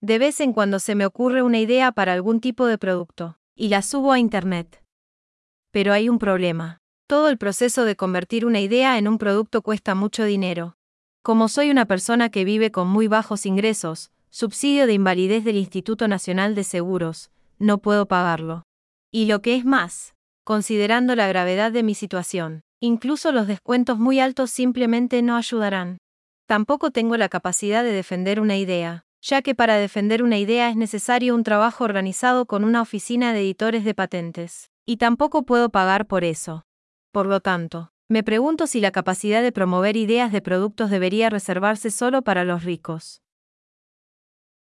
De vez en cuando se me ocurre una idea para algún tipo de producto, y la subo a Internet. Pero hay un problema. Todo el proceso de convertir una idea en un producto cuesta mucho dinero. Como soy una persona que vive con muy bajos ingresos, subsidio de invalidez del Instituto Nacional de Seguros, no puedo pagarlo. Y lo que es más, considerando la gravedad de mi situación, incluso los descuentos muy altos simplemente no ayudarán. Tampoco tengo la capacidad de defender una idea, ya que para defender una idea es necesario un trabajo organizado con una oficina de editores de patentes, y tampoco puedo pagar por eso. Por lo tanto, me pregunto si la capacidad de promover ideas de productos debería reservarse solo para los ricos.